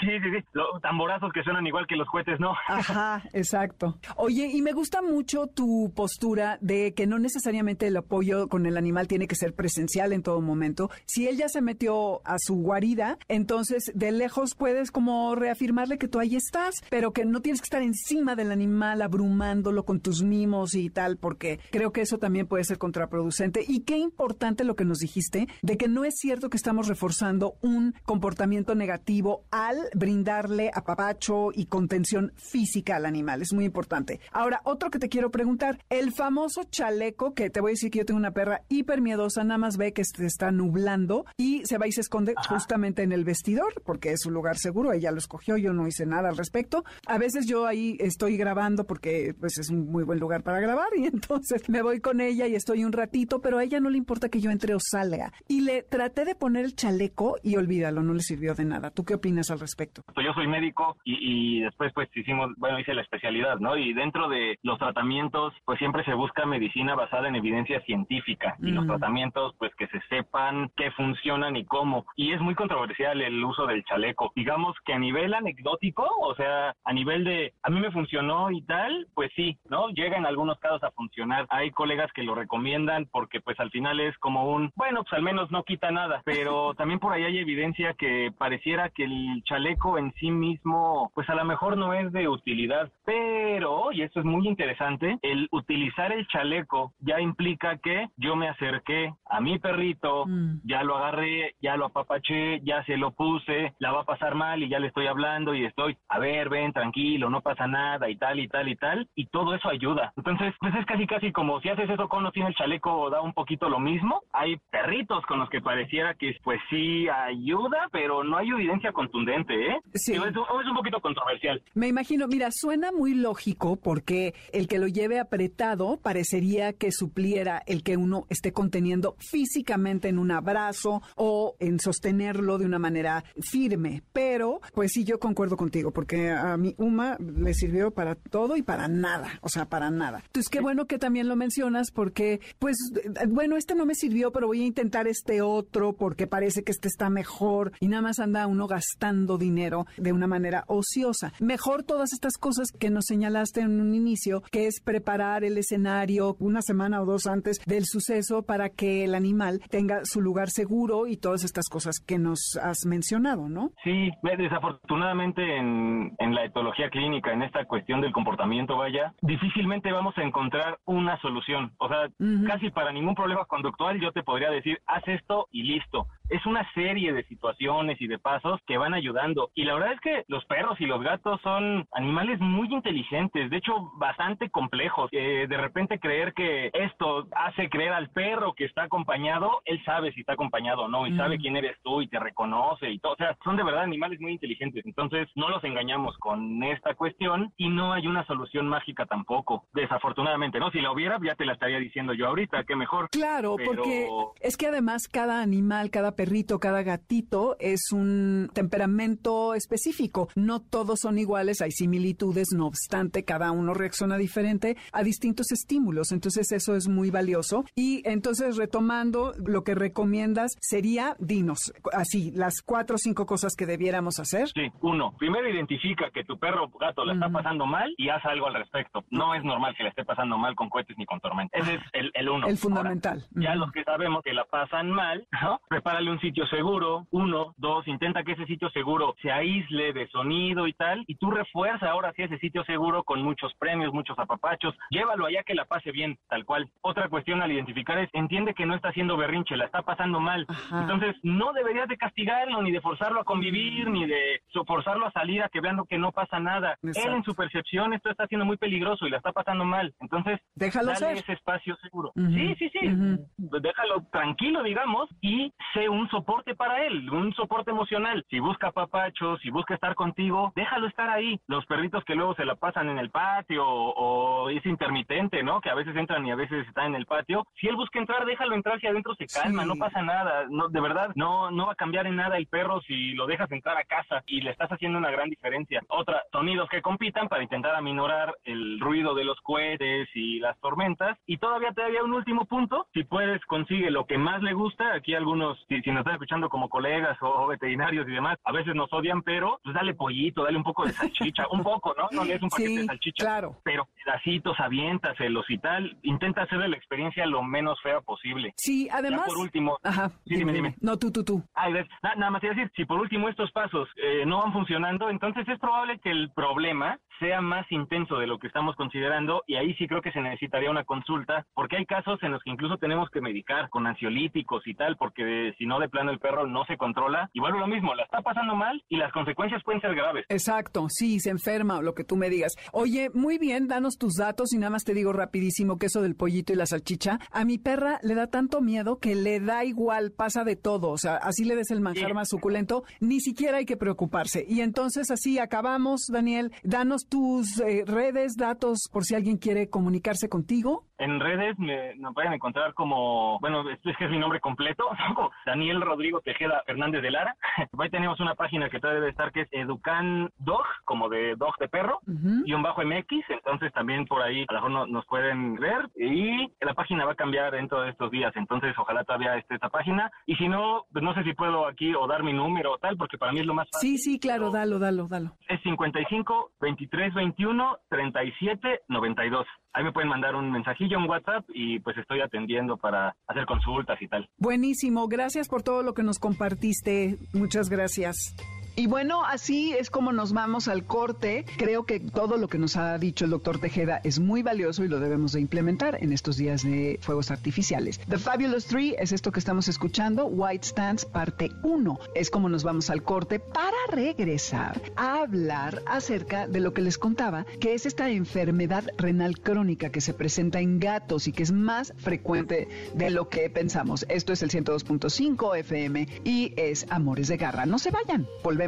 Sí, sí, sí. Los tamborazos que suenan igual que los cohetes, ¿no? Ajá, exacto. Oye, y me gusta mucho tu postura de que no necesariamente el apoyo con el animal tiene que ser presencial en todo momento. Si él ya se metió a su guarida, entonces de lejos puedes como reafirmarle que tú ahí estás, pero que no tienes que estar encima del animal abrumándolo con tus mimos y tal, porque creo que eso también puede ser contraproducente. Y qué importante lo que nos dijiste de que no es cierto que estamos reforzando un comportamiento negativo al brindarle apapacho y contención física al animal. Es muy importante. Ahora, otro que te quiero preguntar, el famoso chaleco, que te voy a decir que yo tengo una perra hiper miedosa, nada más ve que se está nublando y se va y se esconde justamente en el vestidor, porque es un lugar seguro, ella lo escogió, yo no hice nada al respecto. A veces yo ahí estoy grabando porque pues es un muy buen lugar para grabar y entonces me voy con ella y estoy un ratito, pero a ella no le importa que yo entre o salga. Y le traté de poner el chaleco y olvídalo, no le sirvió de nada. ¿Tú qué opinas? al respecto? Pues yo soy médico y, después pues hicimos, bueno, hice la especialidad, ¿no? Y dentro de los tratamientos pues siempre se busca medicina basada en evidencia científica y los mm. tratamientos pues que se sepan qué funcionan y cómo. Y es muy controversial el uso del chaleco. Digamos que a nivel anecdótico, o sea, a nivel de a mí me funcionó y tal, pues sí, ¿no? Llega en algunos casos a funcionar. Hay colegas que lo recomiendan porque pues al final es como un, bueno, pues al menos no quita nada, pero también por ahí hay evidencia que pareciera que el chaleco en sí mismo, pues a lo mejor no es de utilidad, pero, y esto es muy interesante, el utilizar el chaleco ya implica que yo me acerqué a mi perrito, Mm. ya lo agarré, ya lo apapaché, ya se lo puse, la va a pasar mal y ya le estoy hablando y estoy, a ver, ven, tranquilo, no pasa nada y tal y tal y tal, y todo eso ayuda. Entonces, pues es casi casi como si haces eso con no tiene el chaleco, da un poquito lo mismo. Hay perritos con los que pareciera que pues sí ayuda, pero no hay evidencia contundente, ¿eh? Sí. Es, es un poquito controversial. Me imagino, mira, suena muy lógico porque el que lo lleve apretado parecería que supliera el que uno esté conteniendo físicamente en un abrazo o en sostenerlo de una manera firme. Pero, pues sí, yo concuerdo contigo porque a mi Uma le sirvió para todo y para nada, o sea, para nada. Entonces, qué bueno que también lo mencionas porque, pues, eh, bueno, este no me sirvió, pero voy a intentar este otro porque parece que este está mejor y nada más anda uno gastando dinero de una manera ociosa. Mejor todas estas cosas que nos señalaste en un inicio, que es preparar el escenario una semana o dos antes del suceso para que el animal tenga su lugar seguro y todas estas cosas que nos has mencionado, ¿no? Sí, desafortunadamente en, en la etología clínica, en esta cuestión del comportamiento, vaya, difícilmente vamos a encontrar una solución. O sea, casi para ningún problema conductual yo te podría decir, haz esto y listo. Es una serie de situaciones y de pasos que van ayudando. Y la verdad es que los perros y los gatos son animales muy inteligentes, de hecho bastante complejos. Eh, de repente creer que esto hace creer al perro que está acompañado, él sabe si está acompañado o no, y Mm. sabe quién eres tú y te reconoce y todo. O sea, son de verdad animales muy inteligentes. Entonces, no los engañamos con esta cuestión y no hay una solución mágica tampoco. Desafortunadamente, ¿no? Si la hubiera, ya te la estaría diciendo yo ahorita, qué mejor. Claro, Pero- porque es que además cada animal, cada perrito, cada gatito es un temperamento específico. No todos son iguales, hay similitudes, no obstante, cada uno reacciona diferente a distintos estímulos. Entonces eso es muy valioso. Y entonces retomando lo que recomiendas sería, dinos, así, las cuatro o cinco cosas que debiéramos hacer. Sí, uno, primero identifica que tu perro o gato la está pasando mal y haz algo al respecto. No es normal que la esté pasando mal con cohetes ni con tormenta. Ese es el, el uno. El fundamental. Ahora, ya los que sabemos que la pasan mal, ¿no? Prepárale un sitio seguro, uno, dos, intenta que ese sitio seguro se aísle de sonido y tal, y tú refuerza ahora sí ese sitio seguro con muchos premios, muchos apapachos, llévalo allá que la pase bien, tal cual. Otra cuestión al identificar es, entiende que no está haciendo berrinche, la está pasando mal. Ajá. Entonces, no deberías de castigarlo, ni de forzarlo a convivir, ni de forzarlo a salir a que vean que no pasa nada. Exacto. Él en su percepción esto está siendo muy peligroso y la está pasando mal. Entonces, Déjalo dale ser. ese espacio seguro. Ujú, Sí, sí, sí. ujú. Déjalo tranquilo, digamos, y sé un soporte para él, un soporte emocional. Si busca papachos, si busca estar contigo, déjalo estar ahí. Los perritos que luego se la pasan en el patio o, es intermitente, ¿no? Que a veces entran y a veces están en el patio. Si él busca entrar, déjalo entrar, si adentro se calma, Sí. no pasa nada. No, de verdad, no, no va a cambiar en nada el perro si lo dejas entrar a casa y le estás haciendo una gran diferencia. Otra, sonidos que compitan para intentar aminorar el ruido de los cohetes y las tormentas. Y todavía todavía un último punto, si puedes consigue lo que más le gusta. Aquí algunos, si, si nos están escuchando como colegas o, o veterinarios y demás, a veces nos odian, pero pues dale pollito, dale un poco de salchicha, un poco, ¿no? No le es un paquete Sí, de salchicha, claro. pero pedacitos, aviéntaselos y tal. Intenta hacerle la experiencia lo menos fea posible. Sí, además... Ya por último, Ajá, Sí, dime, dime. No, tú, tú, tú. Ay, ves, na- nada más te decir, si por último estos pasos eh, no van funcionando, entonces es probable que el problema sea más intenso de lo que estamos considerando y ahí sí creo que se necesitaría una consulta, porque hay casos en los que incluso tenemos que medicar con ansiolíticos y tal, porque si no de plano el perro no se controla, y vuelve lo mismo, la está pasando mal y las consecuencias pueden ser graves. Exacto, sí, se enferma o lo que tú me digas. Oye, muy bien, danos tus datos y nada más te digo rapidísimo que eso del pollito y la salchicha. A mi perra le da tanto miedo que le da igual, pasa de todo. O sea, así le des el manjar Sí. más suculento, ni siquiera hay que preocuparse. Y entonces así acabamos, Daniel. Danos tus eh, redes, datos por si alguien quiere comunicarse contigo. En redes me, nos pueden encontrar como, bueno, es que es mi nombre completo, Daniel Rodrigo Tejeda Fernández de Lara. Ahí tenemos una página que todavía debe estar que es Educan Dog, como de dog de perro, Ujú. guion bajo MX, entonces también por ahí a lo mejor no- nos pueden ver y la página va a cambiar dentro de estos días, entonces ojalá todavía esté esta página y si no, pues no sé si puedo aquí o dar mi número o tal, porque para mí es lo más fácil. Sí, sí, claro, dalo, dalo, dalo. Es 55 23 21 37 92. Ahí me pueden mandar un mensajillo, un WhatsApp y pues estoy atendiendo para hacer consultas y tal. Buenísimo, gracias por todo lo que nos compartiste. Muchas gracias. Y bueno, así es como nos vamos al corte. Creo que todo lo que nos ha dicho el doctor Tejeda es muy valioso y lo debemos de implementar en estos días de fuegos artificiales. The Fabulous Three es esto que estamos escuchando, White Stands parte 1. Es como nos vamos al corte para regresar a hablar acerca de lo que les contaba, que es esta enfermedad renal crónica que se presenta en gatos y que es más frecuente de lo que pensamos. Esto es el 102.5 FM y es Amores de Garra. No se vayan, volvemos.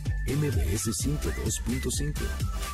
MBS 102.5.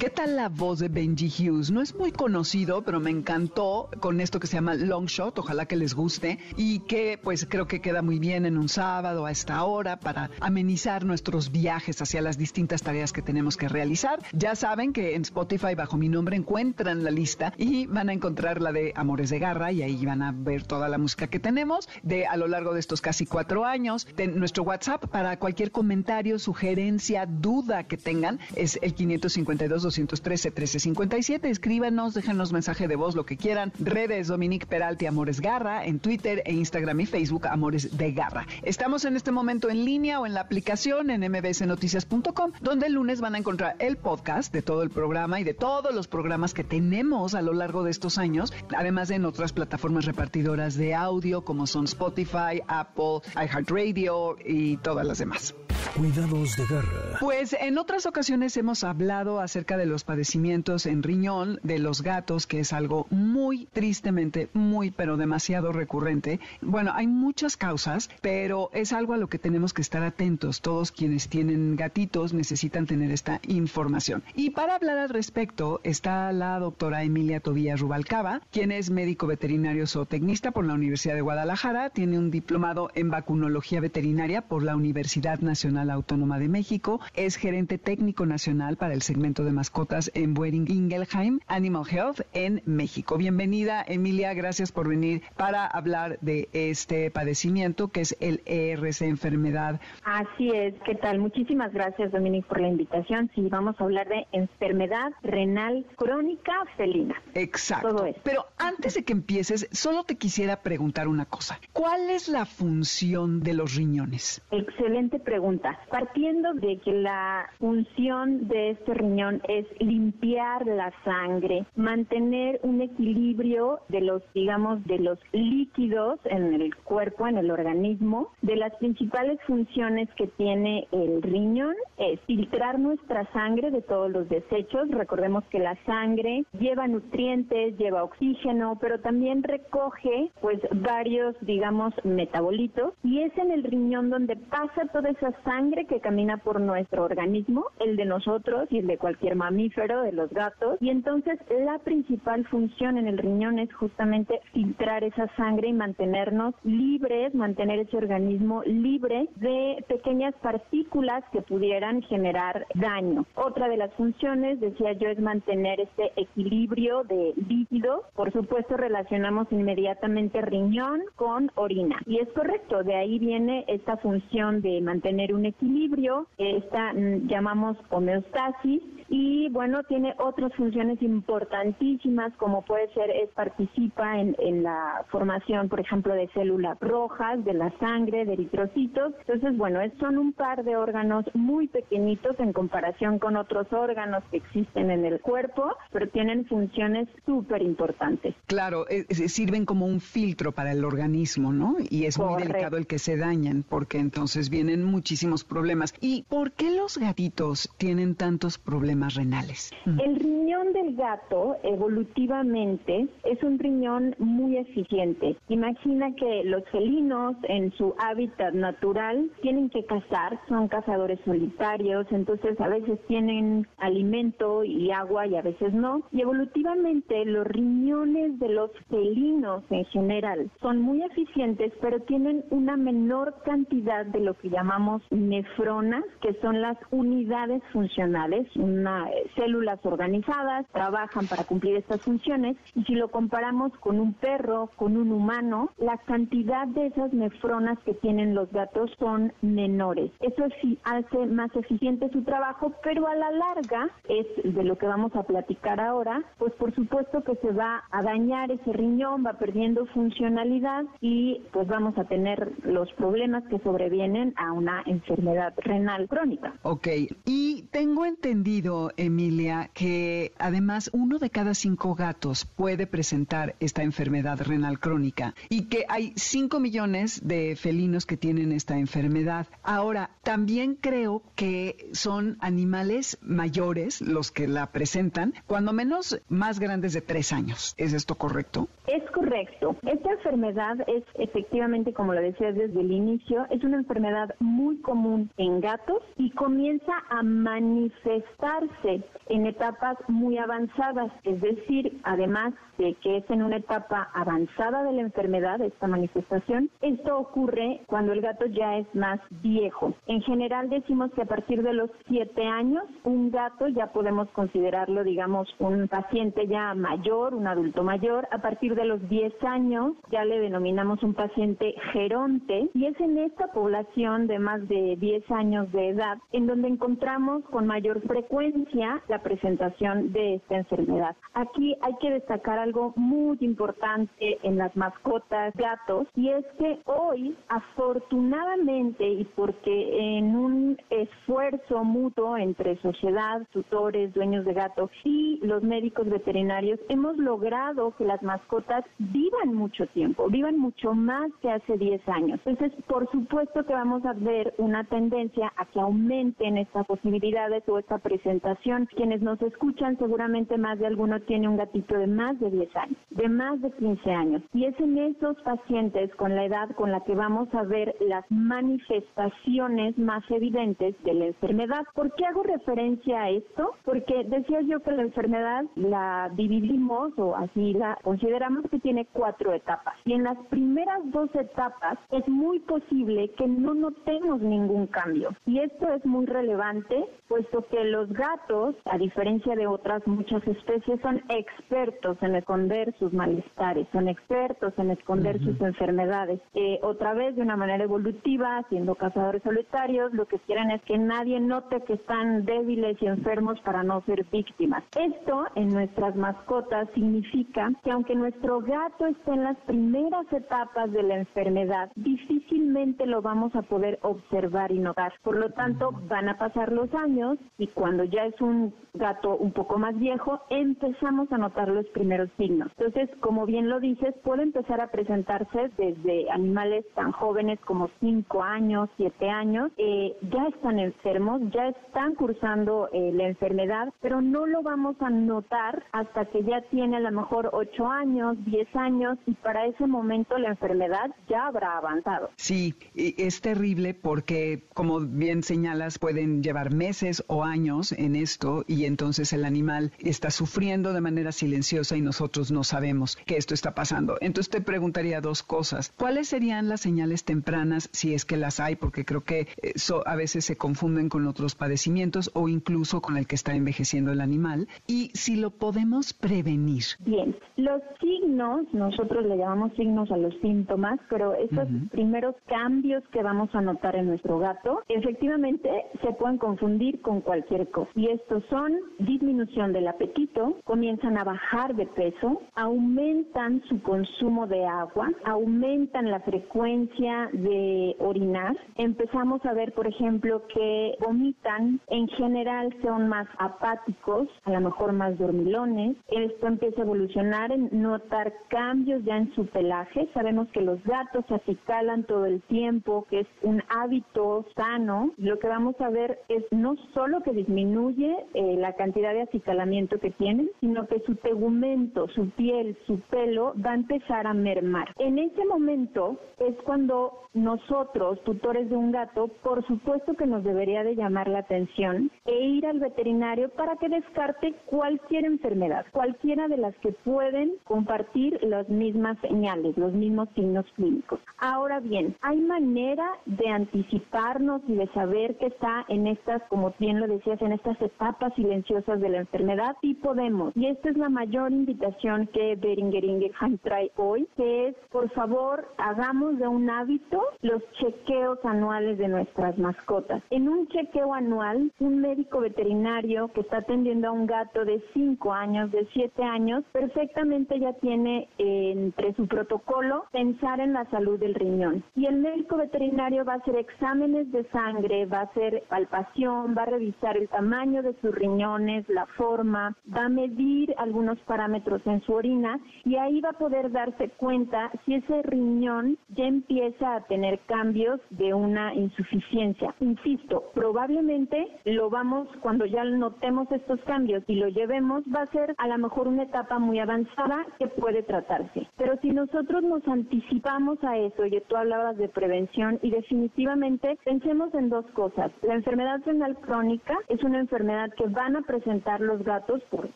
¿Qué tal la voz de Benji Hughes? No es muy conocido, pero me encantó con esto que se llama Long Shot, ojalá que les guste, y que pues creo que queda muy bien en un sábado a esta hora para amenizar nuestros viajes hacia las distintas tareas que tenemos que realizar. Ya saben que en Spotify bajo mi nombre encuentran la lista y van a encontrar la de Amores de Garra y ahí van a ver toda la música que tenemos de a lo largo de estos casi cuatro años. De nuestro WhatsApp para cualquier comentario, sugerencia, duda que tengan es el 552 213-1357. Escríbanos, déjenos mensaje de voz, lo que quieran. Redes Dominique Peralti Amores Garra, en Twitter e Instagram y Facebook Amores de Garra. Estamos en este momento en línea o en la aplicación en mbsnoticias.com, donde el lunes van a encontrar el podcast de todo el programa y de todos los programas que tenemos a lo largo de estos años, además de en otras plataformas repartidoras de audio como son Spotify, Apple, iHeartRadio y todas las demás. Cuidados de garra. Pues en otras ocasiones hemos hablado acerca de los padecimientos en riñón de los gatos, que es algo muy tristemente, muy pero demasiado recurrente. Bueno, hay muchas causas, pero es algo a lo que tenemos que estar atentos. Todos quienes tienen gatitos necesitan tener esta información. Y para hablar al respecto está la doctora Emilia Tobías Rubalcaba, quien es médico veterinario zootecnista por la Universidad de Guadalajara, tiene un diplomado en vacunología veterinaria por la Universidad Nacional Autónoma de México, es gerente técnico nacional para el segmento de mascotas en Boehring Ingelheim Animal Health en México. Bienvenida, Emilia, gracias por venir para hablar de este padecimiento que es el ERC enfermedad. Así es, ¿qué tal? Muchísimas gracias, Dominique, por la invitación. Sí, vamos a hablar de enfermedad renal crónica felina. Exacto. Todo eso. Pero antes de que empieces, solo te quisiera preguntar una cosa. ¿Cuál es la función de los riñones? Excelente pregunta. Partiendo de que la función de este riñón es limpiar la sangre, mantener un equilibrio de los, digamos, de los líquidos en el cuerpo, en el organismo, de las principales funciones que tiene el riñón es filtrar nuestra sangre de todos los desechos. Recordemos que la sangre lleva nutrientes, lleva oxígeno, pero también recoge pues varios, digamos, metabolitos y es en el riñón donde pasa toda esa sangre que camina por nuestro organismo, el de nosotros y el de cualquier mamífero, de los gatos. Y entonces la principal función en el riñón es justamente filtrar esa sangre y mantenernos libres, mantener ese organismo libre de pequeñas partículas que pudieran generar daño. Otra de las funciones, decía yo, es mantener este equilibrio de líquidos. Por supuesto, relacionamos inmediatamente riñón con orina. Y es correcto, de ahí viene esta función de mantener un equilibrio, esta mm, llamamos homeostasis y bueno, tiene otras funciones importantísimas como puede ser, es participa en, en la formación, por ejemplo, de células rojas, de la sangre, de eritrocitos. Entonces, bueno, es- son un par de órganos muy pequeñitos en comparación con otros órganos que existen en el cuerpo, pero tienen funciones súper importantes. Claro, eh, eh, sirven como un filtro para el organismo, ¿no? Y es muy delicado el que se dañan, porque entonces vienen muchísimos problemas. ¿Y por qué los gatitos tienen tantos problemas renales? El riñón del gato evolutivamente es un riñón muy eficiente. Imagina que los felinos en su hábitat natural tienen que cazar, son cazadores solitarios, entonces a veces tienen alimento y agua y a veces no. Y evolutivamente los riñones de los felinos en general son muy eficientes, pero tienen una menor cantidad de lo que llamamos nefronas, que son las unidades funcionales, una, células organizadas, trabajan para cumplir estas funciones. Y si lo comparamos con un perro, con un humano, la cantidad de esas nefronas que tienen los gatos son menores. Eso sí hace más eficiente su trabajo, pero a la larga, es de lo que vamos a platicar ahora, pues por supuesto que se va a dañar ese riñón, va perdiendo funcionalidad y pues vamos a tener los problemas que sobrevienen a una enfermedad renal crónica. Ok, y tengo entendido, Emilia, que además uno de cada cinco gatos puede presentar esta enfermedad renal crónica y que hay 5 millones de felinos que tienen esta enfermedad. Ahora, también creo que son animales mayores los que la presentan, cuando menos más grandes de tres años. ¿Es esto correcto? Es correcto. Esta enfermedad es efectivamente, como lo decías desde el inicio, es una enfermedad muy común en gatos y comienza a manifestarse en etapas muy avanzadas, es decir, además de que es en una etapa avanzada de la enfermedad, esta manifestación, esto ocurre cuando el gato ya es más viejo. En general decimos que a partir de los 7 años, un gato ya podemos considerarlo, digamos, un paciente ya mayor, un adulto mayor. A partir de los 10 años ya le denominamos un paciente geronte y es en esta población de más de 10 años de edad en donde encontramos con mayor frecuencia la presentación de esta enfermedad. Aquí hay que destacar algo muy importante en las mascotas gatos y es que hoy afortunadamente y porque en un esfuerzo mutuo entre sociedad, tutores, dueños de gato y los médicos veterinarios hemos logrado que las mascotas vivan mucho tiempo, vivan mucho más que hace 10 años. Entonces, por supuesto que vamos a ver una tendencia a que aumenten estas posibilidades o esta presentación. Quienes nos escuchan, seguramente más de alguno tiene un gatito de más de 10 años, de más de 15 años. Y es en esos pacientes con la edad con la que vamos a ver las manifestaciones más evidentes de la enfermedad. ¿Por qué hago referencia a esto? Porque decía yo que la enfermedad la dividimos o así la consideramos que tiene cuatro etapas. Y en las primeras dos etapas es muy posible que no notemos ningún cambio. Y esto es muy relevante, puesto que los gatos, a diferencia de otras muchas especies, son expertos en esconder sus malestares, son expertos en esconder sus enfermedades. Eh, otra vez, de una manera evolutiva, siendo cazadores solitarios, lo que quieren es que nadie note que están débiles y enfermos para no ser víctimas. Esto en nuestras mascotas significa que aunque nuestro gato esté en las primeras etapas de la enfermedad, difícilmente lo vamos a poder observar y notar. Por lo tanto, van a pasar los años y cuando ya es un gato un poco más viejo, empezamos a notar los primeros signos. Entonces, como bien lo dices, puede empezar a presentarse desde animales tan jóvenes como 5 años, 7 años, eh, ya están enfermos, ya están cursando eh, la enfermedad, pero no lo vamos a notar hasta que ya tiene a lo mejor 8 años, 10 años y para ese momento la enfermedad ya habrá avanzado. Sí, es terrible porque, como bien señalas, pueden llevar meses o años en esto y entonces el animal está sufriendo de manera silenciosa y nosotros no sabemos que esto está pasando. Entonces te preguntaría dos cosas. ¿Cuáles serían las señales tempranas, si es que las hay? Porque creo que eso a veces se confunden con otros padecimientos o incluso con el que está envejeciendo el animal. Y si lo podemos prevenir. Bien, los signos, nosotros le llamamos signos a los síntomas, pero esos primeros cambios que vamos a notar en nuestro gato, efectivamente se pueden confundir con cualquier cosa. Y estos son disminución del apetito, comienzan a bajar de peso, aumentan su consumo de agua, aumentan la frecuencia de orinar. Empezamos a ver, por ejemplo, que vomitan, en general son más apáticos, a lo mejor más dormilones. Esto empieza a evolucionar en notar cambios ya en su pelaje. Sabemos que los gatos se acicalan todo el tiempo, que es un hábito sano. Lo que vamos a ver es no solo que disminuye eh, la cantidad de acicalamiento que tienen, sino que su tegumento, su piel, su pelo va a empezar a mermar. En ese momento es cuando nosotros, tutores de un gato, por supuesto que nos debería de llamar la atención e ir al veterinario para que descarte cualquier enfermedad, cualquiera de las que pueden compartir las mismas señales, los mismos signos clínicos. Ahora bien, ¿hay manera de anticiparnos y de saber que está en estas, como bien lo decías, en estas etapas silenciosas de la enfermedad? Sí podemos. Y esta es la mayor invitación que Beringer Ingelheim trae hoy, que es, por favor, hagamos de un hábito los chequeos anuales de nuestras mascotas. En un chequeo anual, un médico veterinario que está atendiendo a un gato de 5 años, de 7 años, perfectamente ya tiene entre su protocolo pensar en la salud del riñón. Y el médico veterinario va a hacer exámenes de sangre, va a hacer palpación, va a revisar el tamaño de sus riñones, la forma, va a medir algunos parámetros en su orina y ahí va a poder darse cuenta si ese riñón ya empieza a tener cambios de una insuficiencia. Insisto, probablemente lo vamos, cuando ya notemos estos cambios y lo llevemos, va a ser a lo mejor una etapa muy avanzada que puede tratarse. Pero si nosotros nos anticipamos a eso, y tú hablabas de prevención, y definitivamente pensemos en dos cosas. La enfermedad renal crónica es una enfermedad que van a presentar los gatos por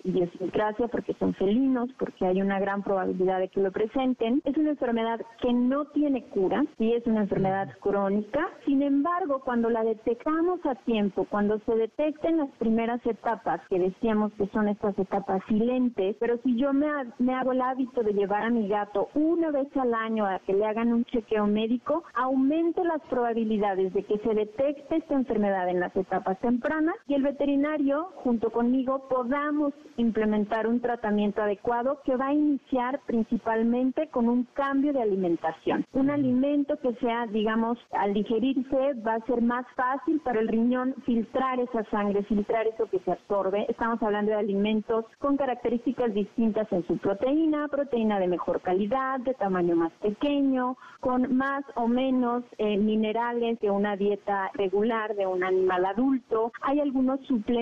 idiosincrasia, porque son felinos, porque hay una gran probabilidad de que lo presenten. Es una enfermedad que no tiene cura y es una enfermedad crónica. Sin embargo, cuando la detectamos a tiempo, cuando se detecten las primeras etapas, que decíamos que son estas etapas silentes, pero si yo me, me hago el hábito de llevar a mi gato una vez al año a que le hagan un chequeo médico, aumento las probabilidades de que se detecte esta enfermedad en las etapas tempranas y el veterinario, junto conmigo, podamos implementar un tratamiento adecuado que va a iniciar principalmente con un cambio de alimentación. Un alimento que sea, digamos, al digerirse va a ser más fácil para el riñón filtrar esa sangre, filtrar eso que se absorbe. Estamos hablando de alimentos con características distintas en su proteína, proteína de mejor calidad, de tamaño más pequeño, con más o menos eh, minerales que una dieta regular de un animal adulto. Hay algunos suplementos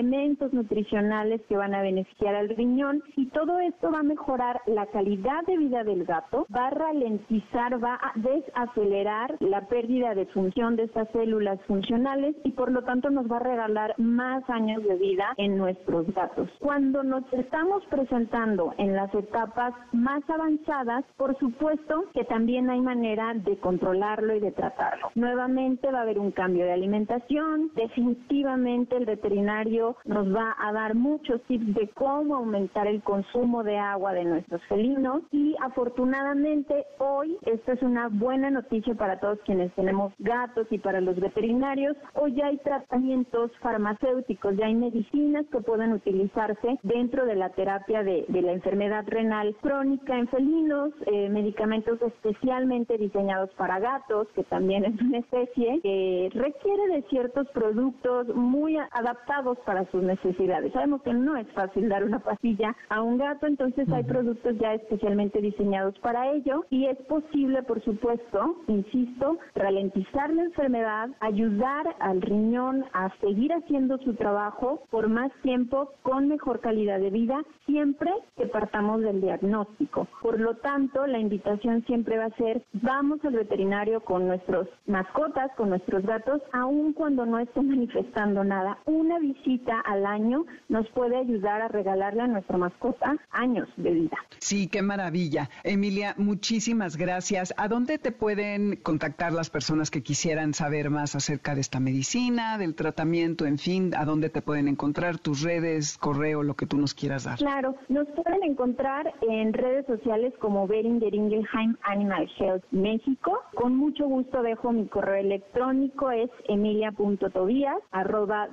nutricionales que van a beneficiar al riñón y todo esto va a mejorar la calidad de vida del gato, va a ralentizar, va a desacelerar la pérdida de función de estas células funcionales y por lo tanto nos va a regalar más años de vida en nuestros gatos. Cuando nos estamos presentando en las etapas más avanzadas, por supuesto que también hay manera de controlarlo y de tratarlo. Nuevamente va a haber un cambio de alimentación, definitivamente el veterinario nos va a dar muchos tips de cómo aumentar el consumo de agua de nuestros felinos y afortunadamente hoy esta es una buena noticia para todos quienes tenemos gatos y para los veterinarios. Hoy ya hay tratamientos farmacéuticos, ya hay medicinas que pueden utilizarse dentro de la terapia de, la enfermedad renal crónica en felinos, eh, medicamentos especialmente diseñados para gatos, que también es una especie que requiere de ciertos productos muy adaptados para sus necesidades. Sabemos que no es fácil dar una pastilla a un gato, entonces hay productos ya especialmente diseñados para ello y es posible, por supuesto, insisto, ralentizar la enfermedad, ayudar al riñón a seguir haciendo su trabajo por más tiempo con mejor calidad de vida, siempre que partamos del diagnóstico. Por lo tanto, la invitación siempre va a ser, vamos al veterinario con nuestros mascotas, con nuestros gatos, aun cuando no estén manifestando nada. Una visita al año nos puede ayudar a regalarle a nuestra mascota años de vida. Sí, qué maravilla. Emilia, muchísimas gracias. ¿A dónde te pueden contactar las personas que quisieran saber más acerca de esta medicina, del tratamiento, en fin, a dónde te pueden encontrar, tus redes, correo, lo que tú nos quieras dar? Claro, nos pueden encontrar en redes sociales como Beringer Ingelheim Animal Health México. Con mucho gusto dejo mi correo electrónico, es emilia.tobias arroba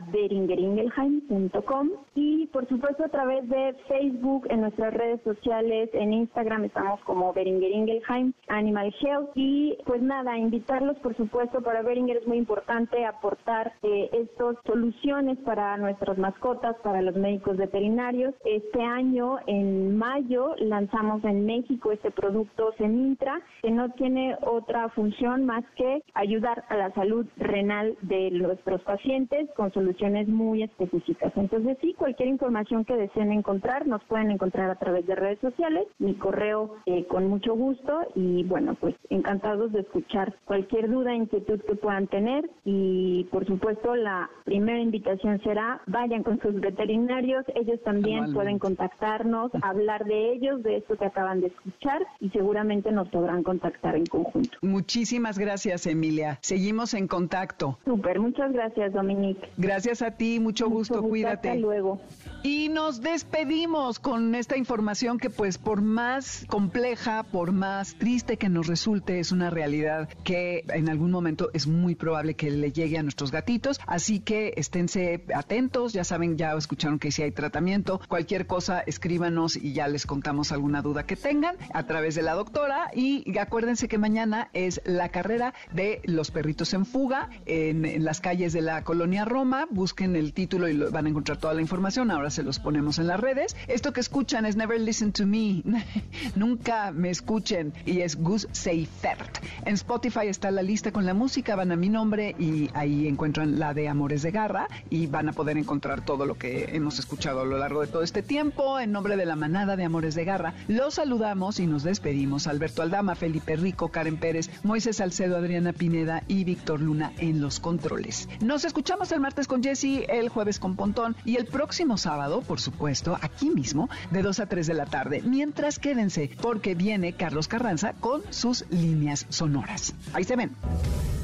beringeringelheim.com y por supuesto a través de Facebook, en nuestras redes sociales, en Instagram estamos como Beringer Ingelheim Animal Health y pues nada, invitarlos por supuesto para Beringer es muy importante aportar eh, estas soluciones para nuestras mascotas, para los médicos veterinarios. Este año, en mayo, lanzamos en México este producto Semintra, que no tiene otra función más que ayudar a la salud renal de nuestros pacientes con soluciones muy específicas Entonces sí, cualquier información que deseen encontrar, nos pueden encontrar a través de redes sociales, mi correo eh, con mucho gusto y bueno, pues encantados de escuchar cualquier duda, inquietud que puedan tener y por supuesto la primera invitación será vayan con sus veterinarios, ellos también pueden contactarnos, hablar de ellos, de esto que acaban de escuchar y seguramente nos podrán contactar en conjunto. Muchísimas gracias Emilia, seguimos en contacto. Súper, muchas gracias Dominique. Gracias a ti, mucho, gusto, cuídate. Hasta luego. Y nos despedimos con esta información que pues por más compleja, por más triste que nos resulte, es una realidad que en algún momento es muy probable que le llegue a nuestros gatitos. Así que esténse atentos, ya saben, ya escucharon que si hay tratamiento, cualquier cosa escríbanos y ya les contamos alguna duda que tengan a través de la doctora. Y acuérdense que mañana es la carrera de los perritos en fuga en, las calles de la colonia Roma. Busquen el título y van a encontrar toda la información. Ahora se los ponemos en las redes. Esto que escuchan es Never Listen to Me. Nunca me escuchen. Y es Gus Seifert. En Spotify está la lista con la música. Van a mi nombre y ahí encuentran la de Amores de Garra y van a poder encontrar todo lo que hemos escuchado a lo largo de todo este tiempo. En nombre de la manada de Amores de Garra, los saludamos y nos despedimos. Alberto Aldama, Felipe Rico, Karen Pérez, Moisés Salcedo, Adriana Pineda y Víctor Luna en los controles. Nos escuchamos el martes con Jesse, el jueves con Pontón y el próximo sábado por supuesto, aquí mismo, de 2 a 3 de la tarde. Mientras quédense, porque viene Carlos Carranza con sus líneas sonoras. Ahí se ven.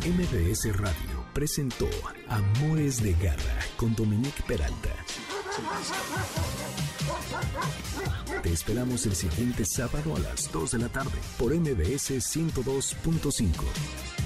MBS Radio presentó Amores de Garra con Dominique Peralta. Te esperamos el siguiente sábado a las 2 de la tarde por MBS 102.5.